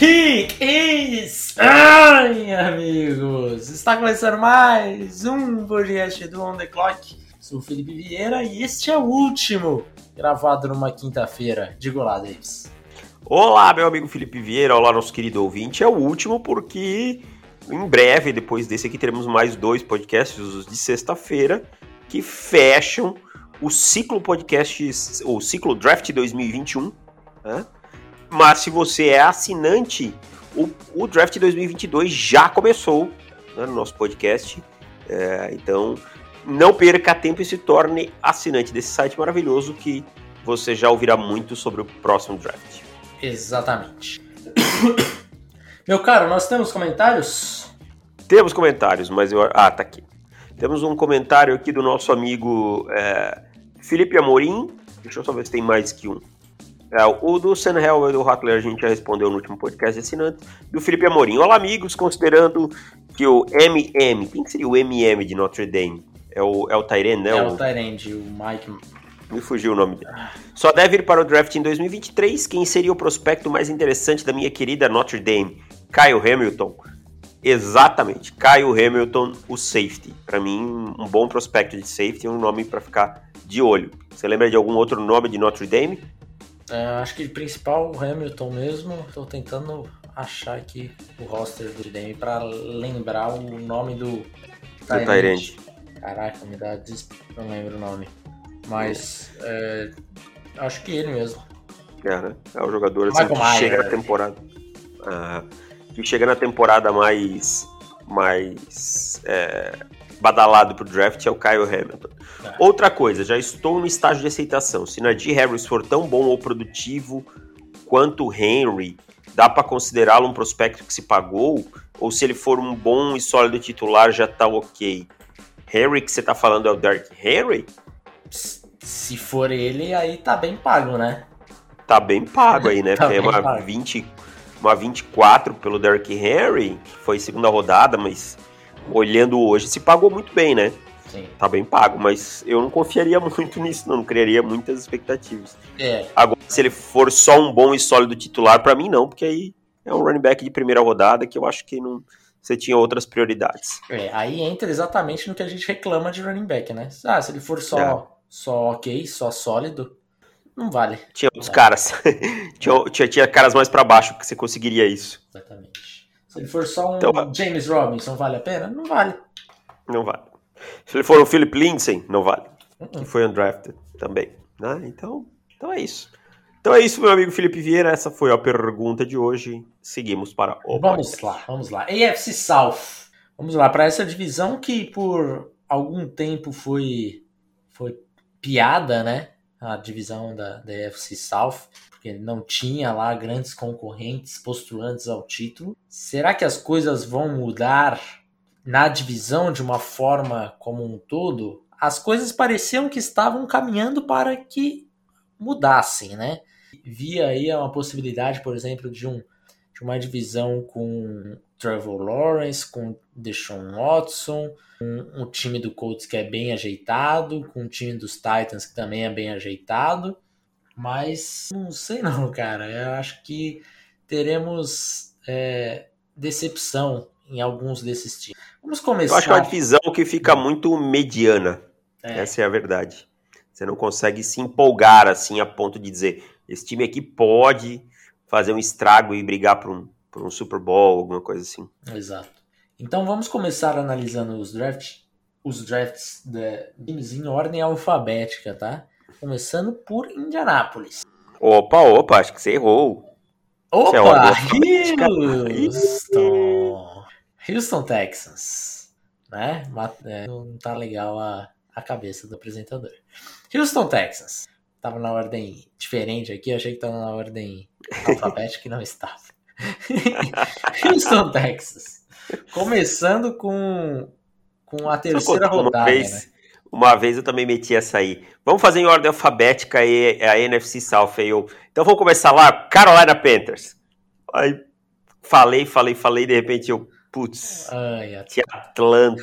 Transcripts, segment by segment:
Peak is Ai, amigos! Está começando mais um podcast do On The Clock. Sou Felipe Vieira e este é o último gravado numa quinta-feira. Diga lá, Davis. Olá, meu amigo Felipe Vieira, olá, nosso querido ouvinte. É o último porque em breve, depois desse aqui, teremos mais dois podcasts, os de sexta-feira, que fecham o ciclo podcasts, o ciclo Draft 2021, né? Mas se você é assinante, o, o Draft 2022 já começou né, no nosso podcast. É, então, não perca tempo e se torne assinante desse site maravilhoso que você já ouvirá muito sobre o próximo draft. Exatamente. Meu caro, nós temos comentários? Temos comentários, mas eu. Ah, tá aqui. Temos um comentário aqui do nosso amigo é, Felipe Amorim. Deixa eu só ver se tem mais que um. É, o do Sam Hell e do Hackler a gente já respondeu no último podcast assinante. Do Felipe Amorim. Olá, amigos, considerando que o MM. Quem que seria o MM de Notre Dame? É o, é o Tyrene, né? É o, Tyrene, o Mike. Me fugiu o nome dele. Só deve ir para o draft em 2023. Quem seria o prospecto mais interessante da minha querida Notre Dame? Kyle Hamilton. Exatamente. Kyle Hamilton, o safety. Para mim, um bom prospecto de safety é um nome para ficar de olho. Você lembra de algum outro nome de Notre Dame? É, acho que principal o Hamilton mesmo. Estou tentando achar aqui o roster do Dame para lembrar o nome do Tyrande. Caraca, me dá des... não lembro o nome. Mas é, acho que ele mesmo. É, né? É o jogador assim, que Maia, chega na temporada. Uh, que chega na temporada mais. mais. É, badalado pro draft é o Kyle Hamilton. É. Outra coisa, já estou no estágio de aceitação. Se Najee Harris for tão bom ou produtivo quanto o Henry, dá para considerá-lo um prospecto que se pagou? Ou se ele for um bom e sólido titular, já tá ok? Henry que você tá falando é o Derrick Henry? Se for ele, aí tá bem pago, né? Tá bem pago aí, né? tá é uma, pago. 20, uma 24 pelo Derrick Henry, que foi segunda rodada, mas olhando hoje, se pagou muito bem, né? Sim. Tá bem pago, mas eu não confiaria muito nisso, não, não criaria muitas expectativas. É. Agora, se ele for só um bom e sólido titular, para mim não, porque aí é um running back de primeira rodada que eu acho que não você tinha outras prioridades. É, aí entra exatamente no que a gente reclama de running back, né? Ah, se ele for só, é. só ok, só sólido, não vale. Tinha outros caras. tinha, tinha, tinha, caras mais para baixo que você conseguiria isso. Exatamente. Se ele for só um então, James Robinson, vale a pena? Não vale. Não vale. Se ele for o Philip Lindsay, não vale. Uh -uh. Que foi undrafted também. Né? Então, então é isso. Então é isso, meu amigo Felipe Vieira. Essa foi a pergunta de hoje. Seguimos para o. Vamos podcast. lá, vamos lá. AFC South. Vamos lá, para essa divisão que por algum tempo foi, foi piada, né? A divisão da, da AFC South porque não tinha lá grandes concorrentes postulantes ao título. Será que as coisas vão mudar na divisão de uma forma como um todo? As coisas pareciam que estavam caminhando para que mudassem, né? Via aí uma possibilidade, por exemplo, de, um, de uma divisão com Trevor Lawrence, com Deshaun Watson, um, um time do Colts que é bem ajeitado, com o time dos Titans que também é bem ajeitado mas não sei não, cara. Eu acho que teremos é, decepção em alguns desses times. Vamos começar. Eu acho que é uma divisão que fica muito mediana. É. Essa é a verdade. Você não consegue se empolgar assim a ponto de dizer esse time aqui pode fazer um estrago e brigar por um, por um Super Bowl, alguma coisa assim. Exato. Então vamos começar analisando os drafts, os drafts de times em ordem alfabética, tá? Começando por Indianápolis. Opa, opa, acho que você errou. Opa, é Houston. Houston, Texans. Né? É, não tá legal a, a cabeça do apresentador. Houston, Texans. Tava na ordem diferente aqui, achei que tava na ordem alfabética e não estava. Houston, Texas. Começando com, com a terceira rodada. Né? Uma vez eu também meti essa aí. Vamos fazer em ordem alfabética aí, a NFC South. Aí eu... Então vamos começar lá, Carolina Panthers. Aí falei, falei, falei, de repente eu, putz, tinha Atlanta,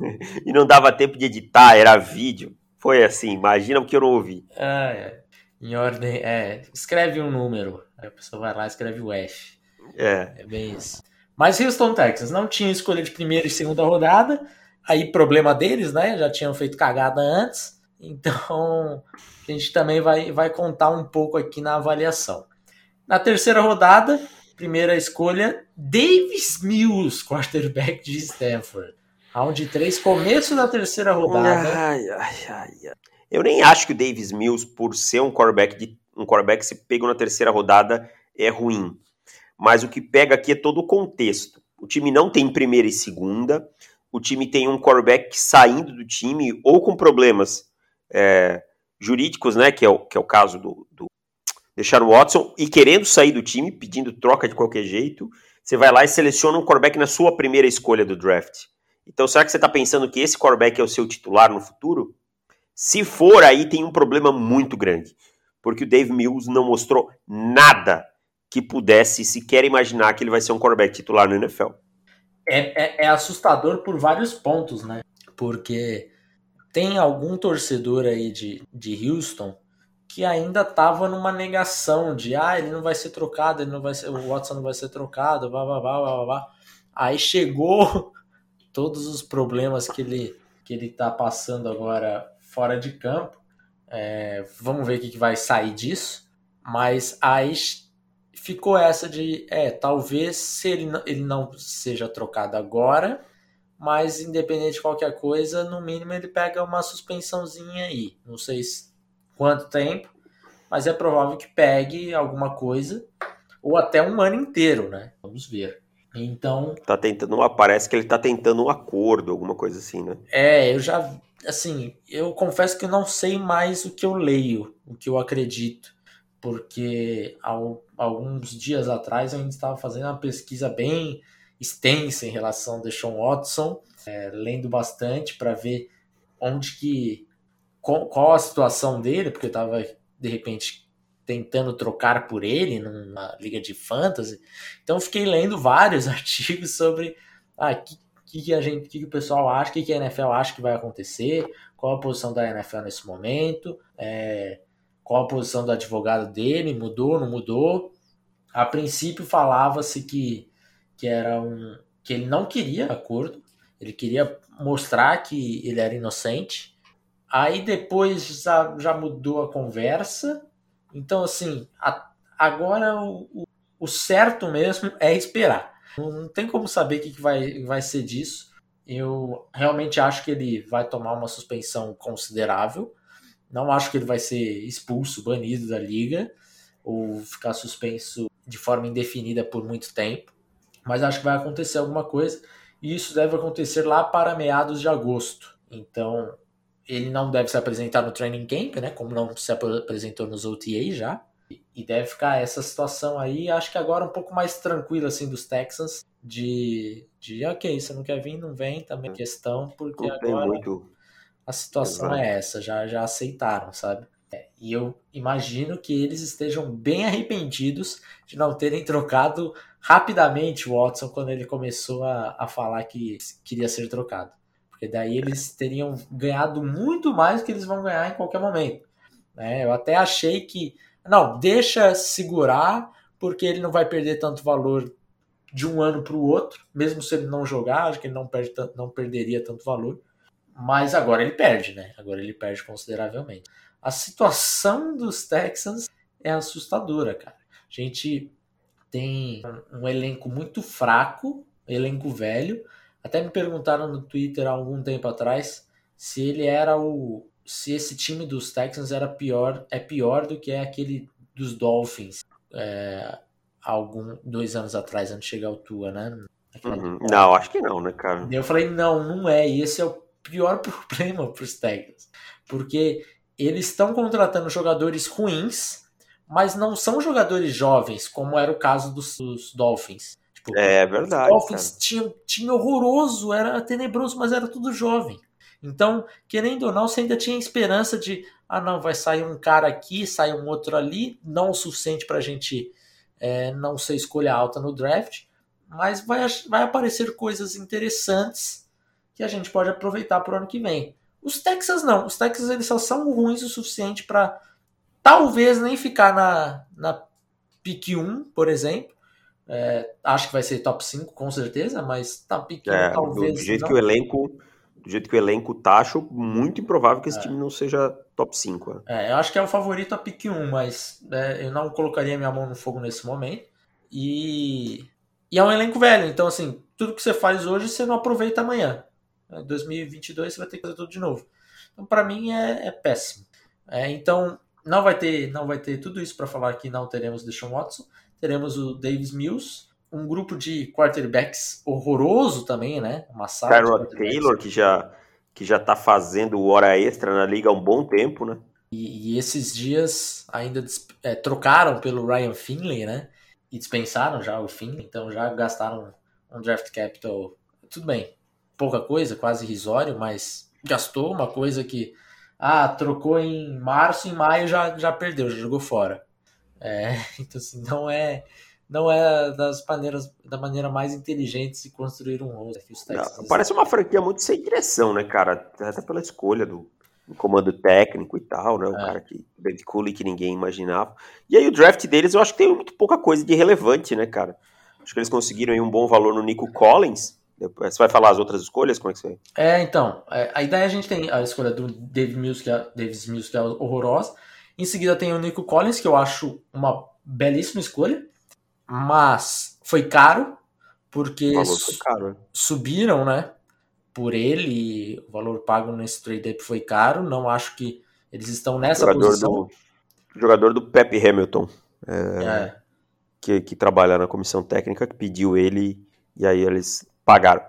e não dava tempo de editar, era vídeo. Foi assim, imagina o que eu não ouvi. Ai, Em ordem, é, escreve um número, aí a pessoa vai lá e escreve o F. É. É bem isso. Mas Houston Texans não tinha escolha de primeira e segunda rodada, aí problema deles, né? Já tinham feito cagada antes, então a gente também vai, vai contar um pouco aqui na avaliação. Na terceira rodada, primeira escolha, Davis Mills, quarterback de Stanford. Round 3, começo da terceira rodada. Ai, ai, ai. Eu nem acho que o Davis Mills, por ser um quarterback, de, um quarterback se pegou na terceira rodada, é ruim. Mas o que pega aqui é todo o contexto. O time não tem primeira e segunda. O time tem um quarterback saindo do time ou com problemas é, jurídicos, né? Que é o, que é o caso do, do Deshaun Watson, e querendo sair do time, pedindo troca de qualquer jeito. Você vai lá e seleciona um quarterback na sua primeira escolha do draft. Então, será que você está pensando que esse quarterback é o seu titular no futuro? Se for, aí tem um problema muito grande. Porque o Dave Mills não mostrou nada que pudesse sequer imaginar que ele vai ser um quarterback titular no NFL. É, é, é assustador por vários pontos, né? Porque tem algum torcedor aí de, de Houston que ainda estava numa negação de ah, ele não vai ser trocado, ele não vai ser, o Watson não vai ser trocado, blá blá blá blá blá. Aí chegou todos os problemas que ele que ele tá passando agora fora de campo. É, vamos ver o que, que vai sair disso. Mas aí ficou essa de, é, talvez se ele, ele não seja trocado agora, mas independente de qualquer coisa, no mínimo ele pega uma suspensãozinha aí. Não sei quanto tempo, mas é provável que pegue alguma coisa, ou até um ano inteiro, né? Vamos ver. Então. Tá tentando. Parece que ele tá tentando um acordo, alguma coisa assim, né? É, eu já assim, eu confesso que eu não sei mais o que eu leio, o que eu acredito, porque há alguns dias atrás eu ainda estava fazendo uma pesquisa bem extensa em relação ao Deshaun Watson, é, lendo bastante para ver onde que qual, qual, a situação dele, porque eu estava de repente tentando trocar por ele numa liga de fantasy. Então fiquei lendo vários artigos sobre ah, que que, a gente, que, o pessoal acha, o que, que a NFL acha que vai acontecer, qual a posição da NFL nesse momento, é, qual a posição do advogado dele, mudou, não mudou. A princípio falava-se que, que era um que ele não queria acordo, ele queria mostrar que ele era inocente. Aí depois já, já mudou a conversa. Então, assim, a, agora o, o, certo mesmo é esperar. Não tem como saber o que vai, vai ser disso. Eu realmente acho que ele vai tomar uma suspensão considerável. Não acho que ele vai ser expulso, banido da liga ou ficar suspenso de forma indefinida por muito tempo. Mas acho que vai acontecer alguma coisa e isso deve acontecer lá para meados de agosto. Então, ele não deve se apresentar no training camp, né? Como não se apresentou nos OTA já. E deve ficar essa situação aí, acho que agora um pouco mais tranquila assim dos Texans de, de ok, você não quer vir, não vem também questão, porque não agora muito... a situação Exato. é essa, já, já aceitaram, sabe? É, e eu imagino que eles estejam bem arrependidos de não terem trocado rapidamente o Watson quando ele começou a, a falar que queria ser trocado. Porque daí eles teriam ganhado muito mais do que eles vão ganhar em qualquer momento. É, eu até achei que não, deixa segurar, porque ele não vai perder tanto valor de um ano para o outro, mesmo se ele não jogar, acho que ele não, perde, não perderia tanto valor. Mas agora ele perde, né? Agora ele perde consideravelmente. A situação dos Texans é assustadora, cara. A gente tem um elenco muito fraco, elenco velho. Até me perguntaram no Twitter há algum tempo atrás se ele era o, se esse time dos Texans era pior, é pior do que aquele dos Dolphins é, algum dois anos atrás, antes de chegar o Tua, né? Uhum. Não, acho que não, né, cara? Eu falei, não, não é. E esse é o pior problema para os Texans. Porque eles estão contratando jogadores ruins, mas não são jogadores jovens, como era o caso dos, dos Dolphins. Tipo, é verdade. Os Dolphins tinham tinha horroroso, era tenebroso, mas era tudo jovem. Então, querendo ou não, você ainda tinha esperança de, ah, não, vai sair um cara aqui, sai um outro ali, não o suficiente para a gente é, não ser escolha alta no draft, mas vai, vai aparecer coisas interessantes que a gente pode aproveitar para o ano que vem. Os Texas não, os Texas eles só são ruins o suficiente para talvez nem ficar na, na pick 1, por exemplo. É, acho que vai ser top 5, com certeza, mas tá 1 É, talvez. do jeito não. que o elenco. Do jeito que o elenco tá, acho muito improvável que esse É. time não seja top 5. né? É, eu acho que é o favorito a pick 1, mas é, eu não colocaria minha mão no fogo nesse momento. E, e é um elenco velho, então assim, tudo que você faz hoje você não aproveita amanhã. Em 2022 você vai ter que fazer tudo de novo. Então para mim é, é péssimo. É, então não vai ter não vai ter tudo isso para falar que não teremos Deshaun Watson. Teremos o Davis Mills, um grupo de quarterbacks horroroso também, né? Uma sala de Tyrod. Taylor, que já, que já tá fazendo hora extra na liga há um bom tempo, né? E, e esses dias ainda é, trocaram pelo Ryan Finley, né? E dispensaram já o Finley, então já gastaram um draft capital. Tudo bem, pouca coisa, quase irrisório, mas gastou uma coisa que. Ah, trocou em março, em maio já, já perdeu, já jogou fora. É, então, assim, não é. Não é das maneiras, da maneira mais inteligente de se construir um roster que os Texans. Não, parece uma franquia muito sem direção, né, cara? Até pela escolha do, do comando técnico e tal, né? O É. cara que. David Cooley que ninguém imaginava. E aí o draft deles eu acho que tem muito pouca coisa de relevante, né, cara? Acho que eles conseguiram aí um bom valor no Nico Collins. Depois- Você vai falar as outras escolhas? Como é que você. É, então, é, a ideia a gente tem a escolha do Dave Mills, que é, Davis Mills, que é horrorosa. Em seguida tem o Nico Collins, que eu acho uma belíssima escolha, mas foi caro, porque su- caro, né? subiram, né? Por ele, e o valor pago nesse trade-up foi caro. Não acho que eles estão nessa Jogador posição. do, jogador do Pep Hamilton, É, que, que trabalha na comissão técnica, que pediu ele e aí eles pagaram.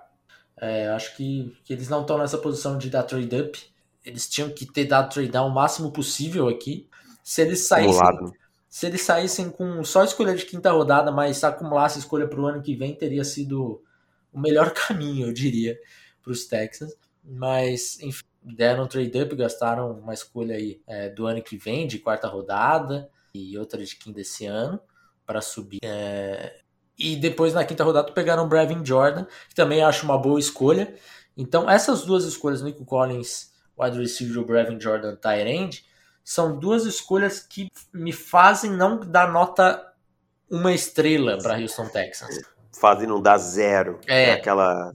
É, acho que, que eles não estão nessa posição de dar trade up. Eles tinham que ter dado trade down o máximo possível aqui. Se eles saíssem, se eles saíssem com só escolha de quinta rodada, mas acumulasse escolha para o ano que vem, teria sido o melhor caminho, eu diria, para os Texans. Mas, enfim, deram trade up, gastaram uma escolha aí é, do ano que vem, de quarta rodada, e outra de quinta esse ano, para subir. É, e depois na quinta rodada pegaram o Brevin Jordan, que também acho uma boa escolha. Então, essas duas escolhas, Nico Collins, wide receiver, o Brevin Jordan, tight end, são duas escolhas que me fazem não dar nota uma estrela para Houston Texans. Fazem não dá zero. É. aquela.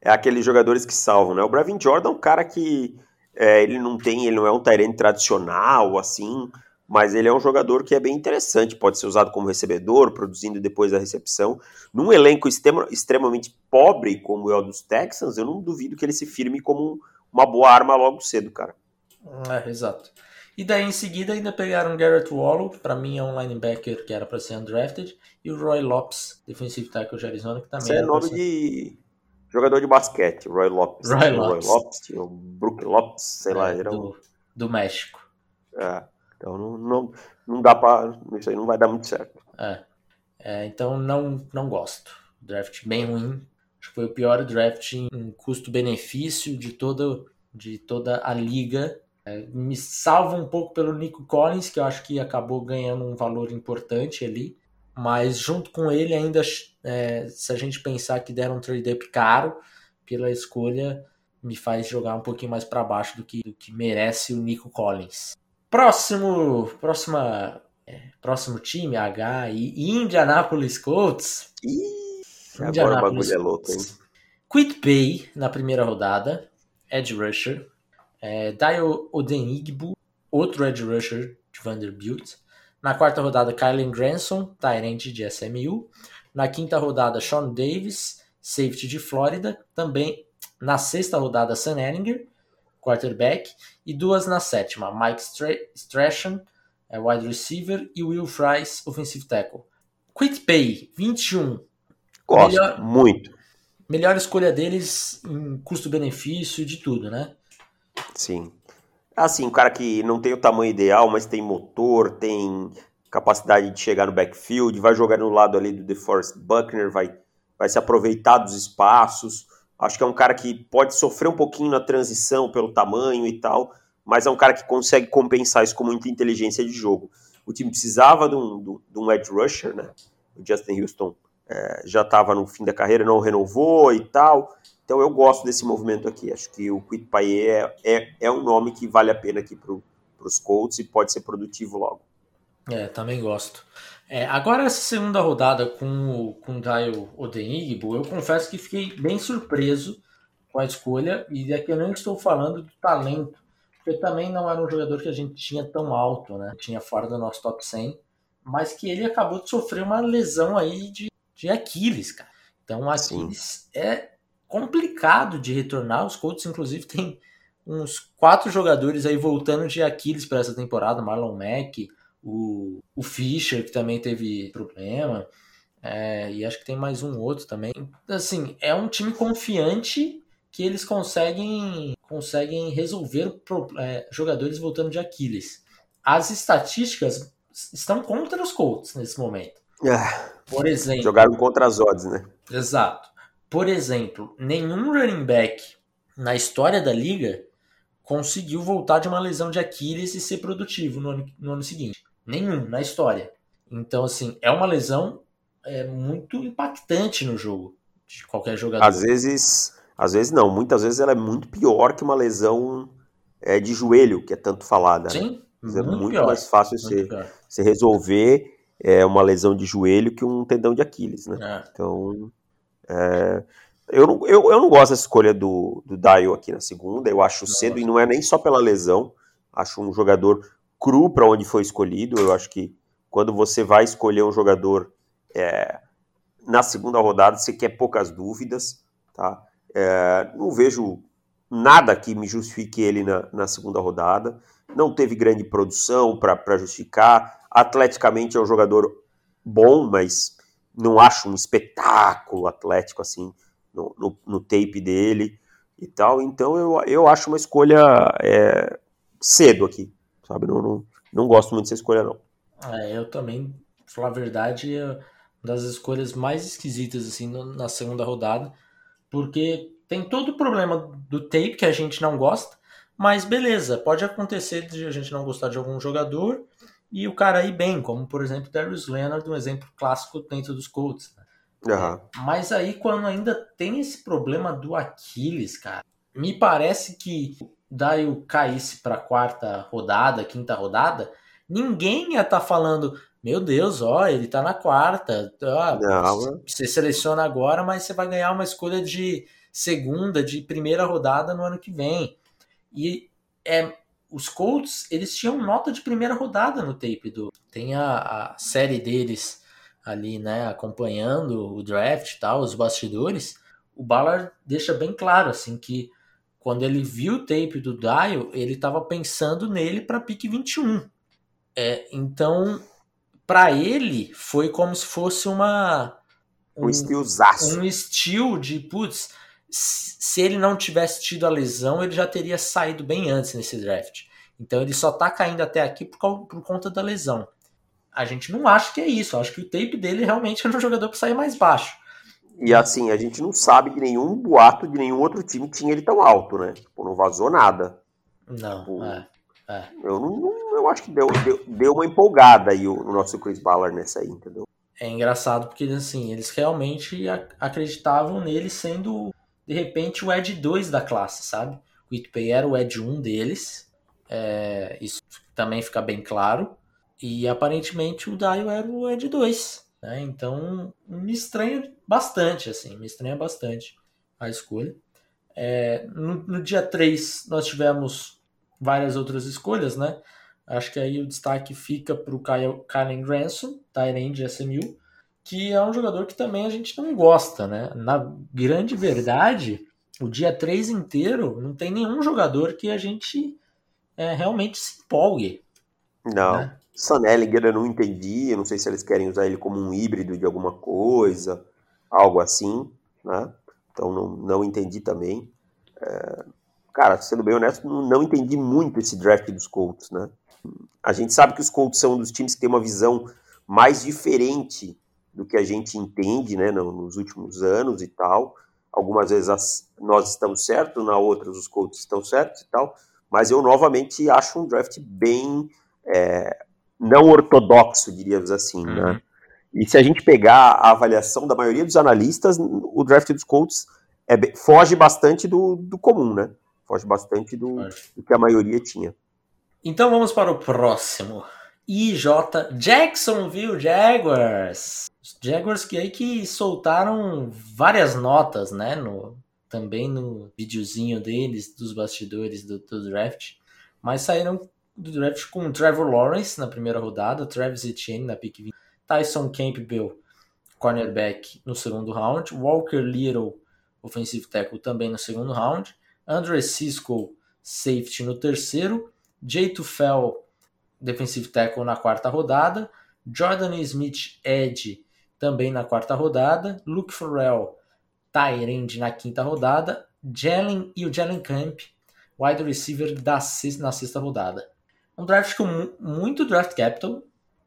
É aqueles jogadores que salvam, né? O Brevin Jordan é um cara que é, ele não tem, ele não é um Tyrene tradicional, assim, mas ele é um jogador que é bem interessante, pode ser usado como recebedor, produzindo depois da recepção. Num elenco extrema- extremamente pobre como é o dos Texans, eu não duvido que ele se firme como uma boa arma logo cedo, cara. É, exato. E daí em seguida ainda pegaram Garrett Wallow, para mim é um linebacker que era para ser undrafted, e o Roy Lopes, defensive tackle de Arizona, que também Isso é era pra nome ser- de jogador de basquete, Roy Lopes. Roy Lopes. Roy Lopes, o Brook Lopes, sei lá, é, era um... do, do México. é. Então não, não, não dá pra. Isso aí não vai dar muito certo. É. É, então não, não gosto. Draft bem ruim. Acho que foi o pior draft em custo-benefício de toda, de toda a liga. É, me salva um pouco pelo Nico Collins, que eu acho que acabou ganhando um valor importante ali. Mas junto com ele, ainda é, se a gente pensar que deram um trade-up caro pela escolha, me faz jogar um pouquinho mais para baixo do que, do que merece o Nico Collins. Próximo, próxima próximo time, H e Indianapolis Colts. Ih, agora o bagulho é louco, hein? Quit Pay na primeira rodada, Edge Rusher. É, Dio Odenigbo, outro Edge Rusher de Vanderbilt. Na quarta rodada, Kylen Granson, Tyrant de SMU. Na quinta rodada, Sean Davis, safety de Flórida. Também na sexta rodada, Sam Ellinger, quarterback. E duas na sétima, Mike Strachan, é wide receiver, e Will Fries, offensive tackle. Quit Pay, 21. Gosto, Melhor- muito. Melhor escolha deles em custo-benefício de tudo, né? Sim. Assim, um cara que não tem o tamanho ideal, mas tem motor, tem capacidade de chegar no backfield, vai jogar no lado ali do DeForest Buckner, vai, vai se aproveitar dos espaços. Acho que é um cara que pode sofrer um pouquinho na transição pelo tamanho e tal, mas é um cara que consegue compensar isso com muita inteligência de jogo. O time precisava de um, de- um edge rusher, né? O Justin Houston é, já estava no fim da carreira, não renovou e tal. Então eu gosto desse movimento aqui. Acho que o Quit Paye é, é, é um nome que vale a pena aqui pro, os Colts e pode ser produtivo logo. É, também gosto. É, agora, essa segunda rodada com o, com o Odenigbo, eu confesso que fiquei bem surpreso com a escolha, e aqui eu não estou falando do talento, porque também não era um jogador que a gente tinha tão alto, né? Tinha fora do nosso top 100, mas que ele acabou de sofrer uma lesão aí de, de Aquiles, cara. Então, Aquiles Sim. é complicado de retornar. Os Colts, inclusive, tem uns quatro jogadores aí voltando de Aquiles para essa temporada: Marlon Mack, o, o Fischer, que também teve problema, é, e acho que tem mais um outro também. Assim, é um time confiante que eles conseguem, conseguem resolver é, jogadores voltando de Aquiles. As estatísticas estão contra os Colts nesse momento. É, Por exemplo. Jogaram contra as odds, né? Exato. Por exemplo, nenhum running back na história da liga conseguiu voltar de uma lesão de Aquiles e ser produtivo no ano, no ano seguinte. Nenhum na história. Então, assim, é uma lesão é, muito impactante no jogo de qualquer jogador. Às vezes, às vezes não, muitas vezes ela é muito pior que uma lesão é, de joelho, que é tanto falada. Né? Sim, né? é muito mais fácil você, você resolver é, uma lesão de joelho que um tendão de Aquiles, né? É. Então, é, eu, não, eu, eu não gosto dessa escolha do, do Dio aqui na segunda, eu acho cedo, e não é nem só pela lesão, acho um jogador cru para onde foi escolhido, eu acho que quando você vai escolher um jogador é, na segunda rodada, você quer poucas dúvidas, tá? É, não vejo nada que me justifique ele na, na segunda rodada. Não teve grande produção para justificar. Atleticamente é um jogador bom, mas não acho um espetáculo atlético assim no, no, no tape dele e tal. Então eu, eu acho uma escolha é, cedo aqui, sabe? Não, não, não gosto muito dessa escolha, não. É, eu também, pra falar a verdade, é uma das escolhas mais esquisitas assim na segunda rodada porque tem todo o problema do tape que a gente não gosta, mas beleza, pode acontecer de a gente não gostar de algum jogador e o cara ir bem, como por exemplo Darius Leonard, um exemplo clássico dentro dos Colts. Né? Uhum. Mas aí quando ainda tem esse problema do Aquiles, cara, me parece que daí o caísse para quarta rodada, quinta rodada, ninguém ia estar tá falando, meu Deus, ó, ele tá na quarta. Ó, Não, você seleciona agora, mas você vai ganhar uma escolha de segunda, de primeira rodada no ano que vem. E é, os Colts, eles tinham nota de primeira rodada no tape do. Tem a, a série deles ali, né, acompanhando o draft e tal, os bastidores. O Ballard deixa bem claro assim que quando ele viu o tape do Dial, ele estava pensando nele para pick 21. É, então para ele foi como se fosse uma um, um estilzaço. Um estilo de putz, se ele não tivesse tido a lesão, ele já teria saído bem antes nesse draft. Então ele só tá caindo até aqui por, por conta da lesão. A gente não acha que é isso. Acho que o tape dele realmente era um jogador para sair mais baixo. E assim, a gente não sabe que nenhum boato de nenhum outro time tinha ele tão alto, né? Tipo, não vazou nada. Não, tipo, é, é. Eu não, eu acho que deu, deu, deu uma empolgada aí o, o nosso Chris Ballard nessa aí, entendeu? É engraçado porque, assim, eles realmente acreditavam nele sendo, de repente, o Ed 2 da classe, sabe? O Itpay era o Ed 1 deles, é, isso também fica bem claro. E aparentemente o Dio era o Ed 2, né? Então me estranha bastante, assim, me estranha bastante a escolha. É, no, no dia 3 nós tivemos várias outras escolhas, né? Acho que aí o destaque fica para o Kylen Granson, Tyrande de SMU, que é um jogador que também a gente não gosta, né? Na grande verdade, o dia 3 inteiro não tem nenhum jogador que a gente é, realmente se empolgue. Não. Né? Ellinger eu não entendi, eu não sei se eles querem usar ele como um híbrido de alguma coisa, algo assim, né? Então não, não entendi também. É... Cara, sendo bem honesto, não, não entendi muito esse draft dos Colts, né? A gente sabe que os Colts são um dos times que tem uma visão mais diferente do que a gente entende né, nos últimos anos e tal. Algumas vezes as, nós estamos certos, na outras os Colts estão certos e tal. Mas eu novamente acho um draft bem é, não ortodoxo, diríamos assim. Né? Uhum. Né? E se a gente pegar a avaliação da maioria dos analistas, o draft dos Colts é, foge bastante do, do comum, né? Foge bastante do, do que a maioria tinha. Então vamos para o próximo. IJ Jacksonville Jaguars. Os Jaguars que aí que soltaram várias notas, né? No, também no videozinho deles, dos bastidores do, do draft. Mas saíram do draft com Trevor Lawrence na primeira rodada, Travis Etienne na pick 20, Tyson Campbell, cornerback no segundo round, Walker Little, offensive tackle também no segundo round, Andre Cisco, safety no terceiro, Jay Tufel, defensive tackle na quarta rodada, Jordan Smith, edge, também na quarta rodada, Luke Farrell, tight na quinta rodada, Jalen e o Jalen Camp, wide receiver da sexta, na sexta rodada. Um draft com muito draft capital,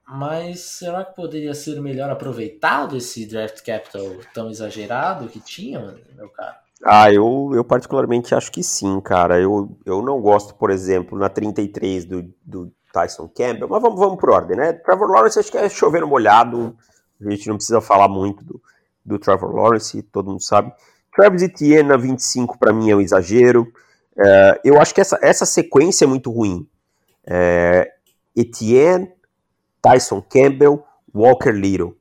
mas será que poderia ser melhor aproveitado esse draft capital tão exagerado que tinha, meu cara? Ah, eu, eu particularmente acho que sim, cara. Eu, eu não gosto, por exemplo, na 33 do, do Tyson Campbell, mas vamos, vamos por ordem, né? Trevor Lawrence acho que é chover no molhado, a gente não precisa falar muito do, do Trevor Lawrence, todo mundo sabe. Travis Etienne na 25 para mim é um exagero. É, eu acho que essa, essa sequência é muito ruim. É, Etienne, Tyson Campbell, Walker Little,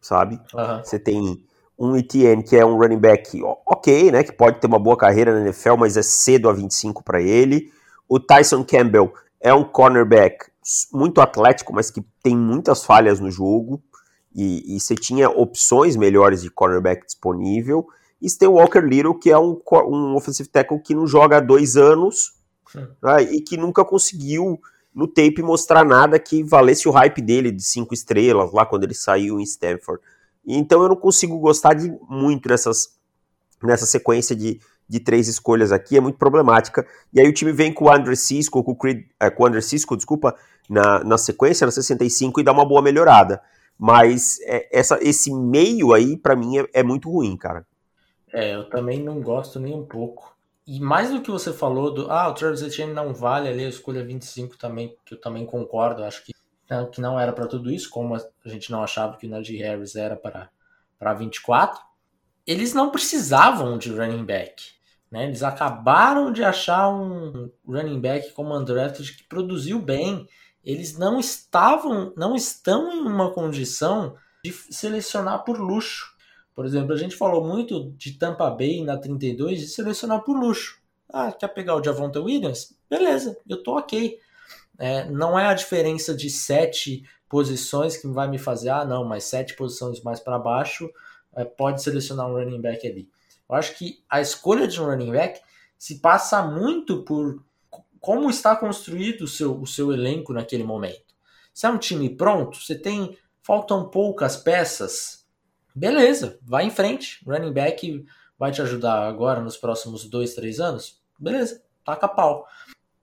sabe? Uhum. Você tem um Etienne que é um running back ok, né? Que pode ter uma boa carreira na NFL, mas é cedo a 25 para ele. O Tyson Campbell é um cornerback muito atlético, mas que tem muitas falhas no jogo. E, e você tinha opções melhores de cornerback disponível. E você tem o Walker Little, que é um, um offensive tackle que não joga há dois anos né, e que nunca conseguiu no tape mostrar nada que valesse o hype dele de cinco estrelas lá quando ele saiu em Stanford. Então eu não consigo gostar de muito nessas, nessa sequência de, de três escolhas aqui, é muito problemática. E aí o time vem com o Andrew Cisco, com o, Creed, é, com o Cisco, desculpa, na, na sequência, na 65, e dá uma boa melhorada. Mas é, essa, esse meio aí, para mim, é, é muito ruim, cara. É, eu também não gosto nem um pouco. E mais do que você falou do, ah, o Travis Etienne não vale ali a escolha 25 também, que eu também concordo, acho que, que não era para tudo isso, como a gente não achava que o Najee Harris era para 24. Eles não precisavam de running back. Né? Eles acabaram de achar um running back como undrafted que produziu bem. Eles não estavam, não estão em uma condição de selecionar por luxo. Por exemplo, a gente falou muito de Tampa Bay na 32 de selecionar por luxo. Ah, quer pegar o Javonta Williams? Beleza, eu tô ok. É, não é a diferença de sete posições que vai me fazer, ah, não, mas sete posições mais para baixo é, pode selecionar um running back ali. Eu acho que a escolha de um running back se passa muito por como está construído o seu, o seu elenco naquele momento. Se é um time pronto, você tem faltam poucas peças Beleza, vai em frente. Running back vai te ajudar agora nos próximos dois, três anos? Beleza, taca pau.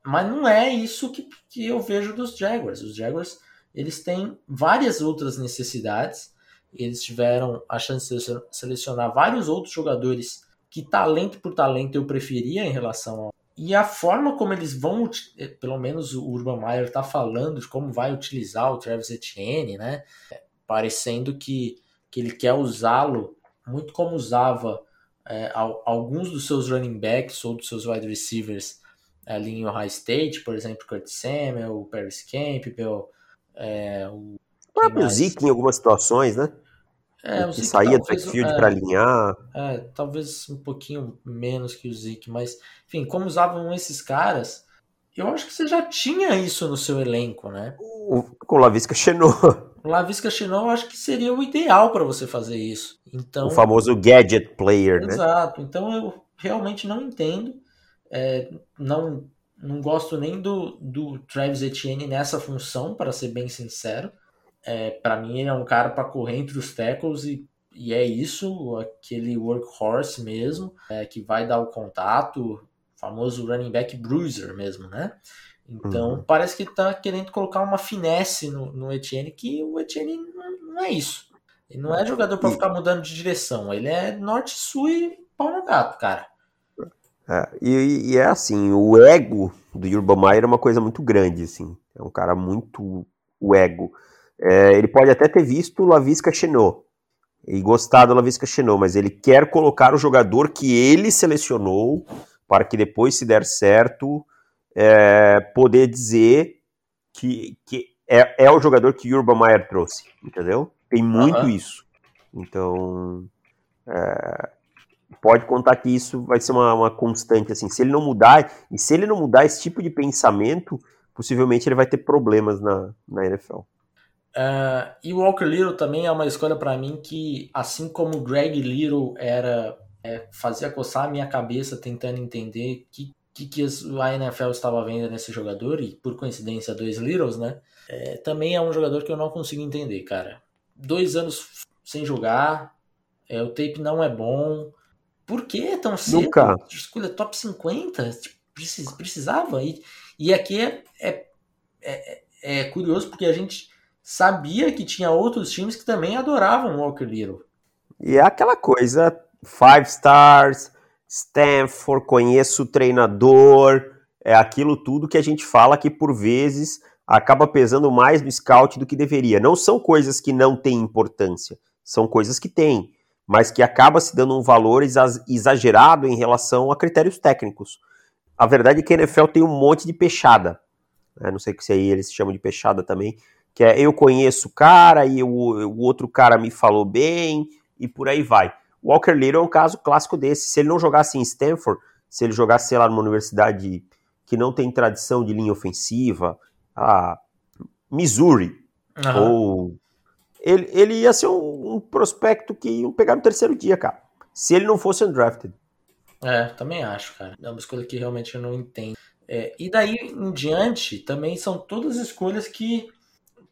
Mas não é isso que, que eu vejo dos Jaguars. Os Jaguars eles têm várias outras necessidades. Eles tiveram a chance de selecionar vários outros jogadores que talento por talento eu preferia em relação ao. E a forma como eles vão, eh, pelo menos o Urban Meyer está falando de como vai utilizar o Travis Etienne, né? Parecendo que que ele quer usá-lo muito como usava é, alguns dos seus running backs ou dos seus wide receivers ali em Ohio State, por exemplo, Kurt Samuel, o Paris Campbell, é, o próprio Zeke em algumas situações, né? É, o que Zeke, saía do backfield é, para alinhar. É, talvez um pouquinho menos que o Zeke, mas enfim, como usavam esses caras, eu acho que você já tinha isso no seu elenco, né? O, com o Lavisca Chenot. O Lavisca Chinol eu acho que seria o ideal para você fazer isso. Então, o famoso gadget player, exato. né? Exato. Então eu realmente não entendo. É, não, não gosto nem do, do Travis Etienne nessa função, para ser bem sincero. É, para mim, ele é um cara para correr entre os tackles e, e é isso, aquele workhorse mesmo, é, que vai dar o contato, famoso running back bruiser mesmo, né? Então uhum. parece que tá querendo colocar uma finesse no, no Etienne, que o Etienne não, não é isso. Ele não é jogador para ficar mudando de direção. Ele é norte-sul e pau no gato, cara. É, e, e, é assim, o ego do Urban Meyer é uma coisa muito grande, assim. É um cara muito o ego. É, ele pode até ter visto o Lavisca Chenot e gostado do Lavisca Chenot, mas ele quer colocar o jogador que ele selecionou para que depois, se der certo, é, poder dizer que, que é, é o jogador que Urban Meyer trouxe, entendeu? Tem muito uhum. isso. Então, é, pode contar que isso vai ser uma, uma, constante, assim, se ele não mudar, e se ele não mudar esse tipo de pensamento, possivelmente ele vai ter problemas na, na NFL. Uh, e o Walker Little também é uma escolha para mim que, assim como o Greg Little era é, fazia coçar a minha cabeça tentando entender que que, que a NFL estava vendo nesse jogador e por coincidência dois Littles, né? É, também é um jogador que eu não consigo entender, cara. Dois anos sem jogar, é, o tape não é bom. Por que tão cedo? Nunca. Escolha top 50? Tipo, precis, precisava. E, e aqui é, é, é, é curioso porque a gente sabia que tinha outros times que também adoravam Walker Little. E é aquela coisa, five stars, Stanford, conheço o treinador, é aquilo tudo que a gente fala que por vezes acaba pesando mais no scout do que deveria. Não são coisas que não têm importância, são coisas que têm, mas que acaba se dando um valor exagerado em relação a critérios técnicos. A verdade é que a NFL tem um monte de peixada. Né? Não sei se aí eles chamam de peixada também, que é eu conheço o cara e o, o outro cara me falou bem e por aí vai. Walker Little é um caso clássico desse. Se ele não jogasse em Stanford, se ele jogasse, sei lá, numa universidade que não tem tradição de linha ofensiva, a Missouri, uhum. ou ele, ele ia ser um, um, prospecto que iam pegar no terceiro dia, cara. Se ele não fosse undrafted. É, também acho, cara. É uma escolha que realmente eu não entendo. É, e daí em diante, também são todas escolhas que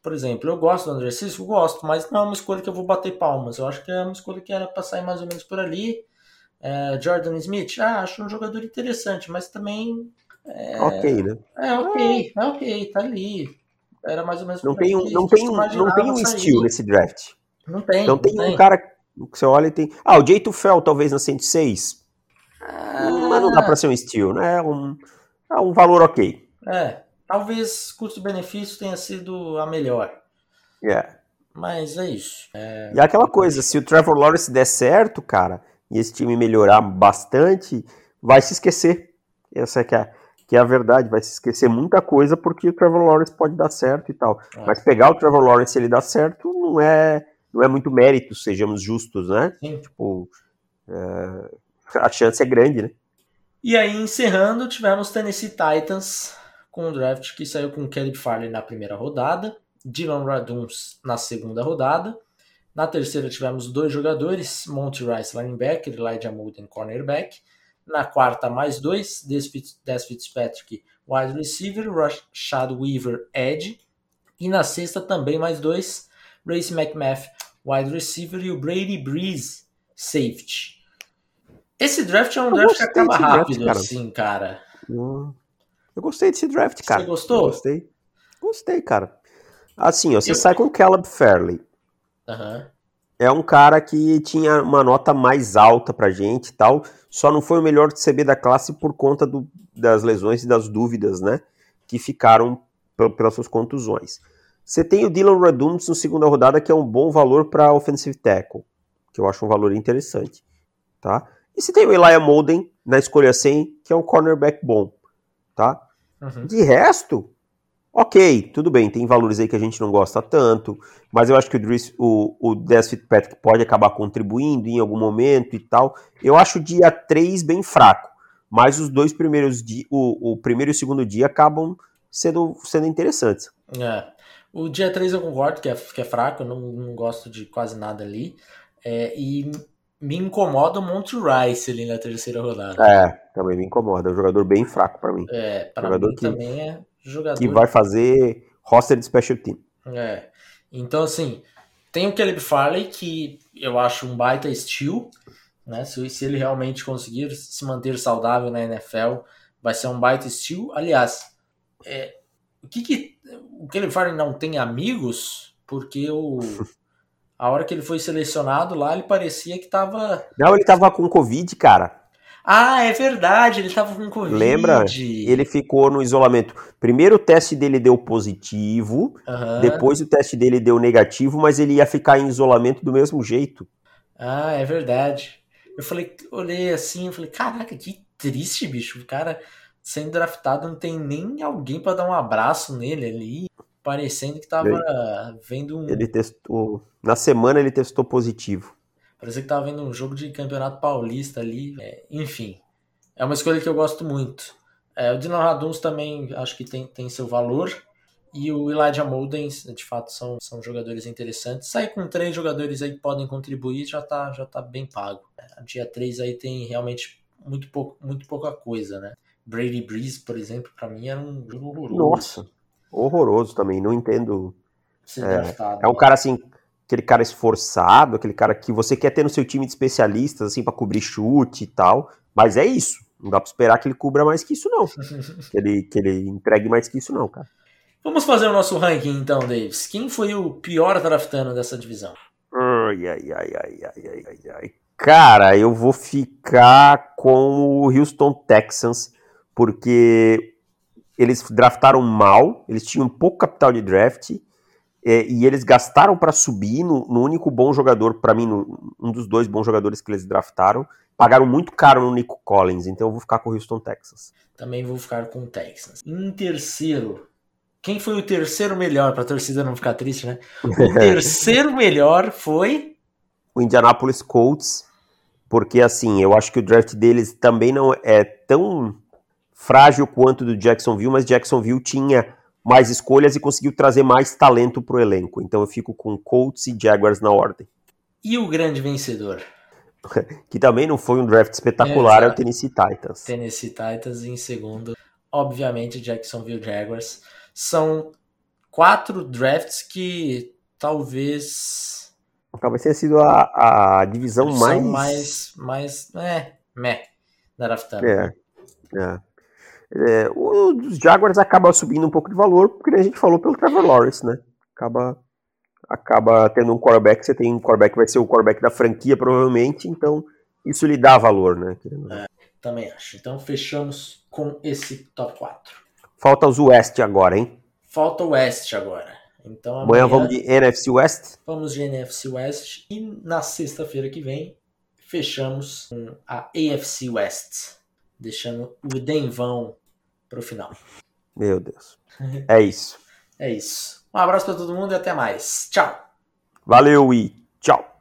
por exemplo, eu gosto do André Cisco, gosto, mas não é uma escolha que eu vou bater palmas. Eu acho que é uma escolha que era para sair mais ou menos por ali. É, Jordan Smith, ah, acho um jogador interessante, mas também. É, ok, né? É ok, é ok, tá ali. Era mais ou menos Não tem um, não tem um, não tem um estilo nesse draft. Não tem. Não tem, tem um cara que você olha e tem. Ah, o Jay Tufel talvez na 106. Ah, mas não dá para ser um estilo, né? É um, é um valor ok. É, Talvez custo-benefício tenha sido a melhor. Yeah. Mas é isso. É... E aquela coisa, se o Trevor Lawrence der certo, cara, e esse time melhorar bastante, vai se esquecer. Essa é que é, que é a verdade, vai se esquecer muita coisa porque o Trevor Lawrence pode dar certo e tal. É. Mas pegar o Trevor Lawrence se ele dar certo não é, não é muito mérito, sejamos justos, né? Sim. Tipo, é, a chance é grande, né? E aí, encerrando, tivemos Tennessee Titans com um draft que saiu com Caleb Farley na primeira rodada, Dylan Raduns na segunda rodada. Na terceira tivemos dois jogadores, Monty Rice linebacker, Elijah Molden cornerback. Na quarta mais dois, Des Fitzpatrick wide receiver, Rashad Weaver edge. E na sexta também mais dois, Race McMath wide receiver e o Brady Breeze safety. Esse draft é um draft que acaba rápido, draft, cara. assim, cara. Hum. Eu gostei desse draft, cara. Você gostou? Eu gostei. Gostei, cara. Assim, ó, você eu... sai com Caleb Fairley. Uhum. É um cara que tinha uma nota mais alta pra gente e tal. Só não foi o melhor CB da classe por conta do, das lesões e das dúvidas, né? Que ficaram pelas suas contusões. Você tem o Dylan Raduns no segunda rodada, que é um bom valor para offensive tackle, que eu acho um valor interessante, tá? E você tem o Elijah Molden na escolha 100, que é um cornerback bom, tá? Uhum. De resto, ok, tudo bem, tem valores aí que a gente não gosta tanto, mas eu acho que o, Driss, o, o Des Fitzpatrick pode acabar contribuindo em algum momento e tal. Eu acho o dia 3 bem fraco, mas os dois primeiros dias, o, o primeiro e o segundo dia acabam sendo, sendo interessantes. É. O dia 3 eu concordo que é, que é fraco, eu não, não gosto de quase nada ali. É, e me incomoda o Monty Rice ali na terceira rodada. É, também me incomoda. É um jogador bem fraco para mim. É, para mim que, também é jogador. Que vai fazer roster de special team. É. Então, assim, tem o Caleb Farley, que eu acho um baita estilo, né? Se, se ele realmente conseguir se manter saudável na NFL, vai ser um baita estilo. Aliás, é, o que que. O Caleb Farley não tem amigos, porque o. A hora que ele foi selecionado lá, ele parecia que tava. Não, ele tava com Covid, cara. Ah, é verdade, ele tava com Covid. Lembra? Ele ficou no isolamento. Primeiro o teste dele deu positivo, uhum. depois o teste dele deu negativo, mas ele ia ficar em isolamento do mesmo jeito. Ah, é verdade. Eu falei, olhei assim, eu falei, caraca, que triste, bicho. O cara sendo draftado, não tem nem alguém para dar um abraço nele ali, parecendo que tava ele, vendo um. Ele testou. Na semana ele testou positivo. Parecia que tava vendo um jogo de campeonato paulista ali. É, enfim, é uma escolha que eu gosto muito. É, o Dylan Raduns também acho que tem, tem seu valor. E o Elijah Molden, de fato, são, são jogadores interessantes. Sair com três jogadores aí que podem contribuir já tá, já tá bem pago. A dia 3 aí tem realmente muito, pouco, muito pouca coisa, né? Brady Breeze, por exemplo, para mim era um jogo horroroso. Nossa, horroroso também, não entendo. É, é um cara assim, aquele cara esforçado, aquele cara que você quer ter no seu time de especialistas, assim, para cobrir chute e tal, mas é isso. Não dá pra esperar que ele cubra mais que isso, não. que, ele, que ele entregue mais que isso, não, cara. Vamos fazer o nosso ranking então, Davis. Quem foi o pior draftando dessa divisão? Ai, ai, ai, ai, ai, ai, ai. Cara, eu vou ficar com o Houston Texans, porque eles draftaram mal, eles tinham pouco capital de draft, é, e eles gastaram para subir no, no, único bom jogador, para mim, no, um dos dois bons jogadores que eles draftaram. Pagaram muito caro no Nico Collins, então eu vou ficar com o Houston Texans. Também vou ficar com o Texans. Em terceiro, quem foi o terceiro melhor, para a torcida não ficar triste, né? O terceiro melhor foi. O Indianapolis Colts, porque assim, eu acho que o draft deles também não é tão frágil quanto do Jacksonville, mas Jacksonville tinha mais escolhas e conseguiu trazer mais talento para o elenco. Então eu fico com Colts e Jaguars na ordem. E o grande vencedor? que também não foi um draft espetacular, é, é o Tennessee Titans. Tennessee Titans em segundo, obviamente Jacksonville Jaguars. São quatro drafts que talvez talvez tenha sido a, a divisão mais mais mais é, meh, draftando. É, é. É, os Jaguars acabam subindo um pouco de valor, porque a gente falou pelo Trevor Lawrence, né? Acaba, acaba tendo um quarterback, você tem um quarterback que vai ser o quarterback da franquia, provavelmente, então isso lhe dá valor, né? É, também acho. Então fechamos com esse top 4. Falta os West agora, hein? Falta o West agora. Então amanhã, amanhã vamos de NFC West? Vamos de NFC West e na sexta-feira que vem fechamos com a AFC West deixando o Denvão pro final. Meu Deus. É isso. é isso. Um abraço para todo mundo e até mais. Tchau. Valeu e tchau.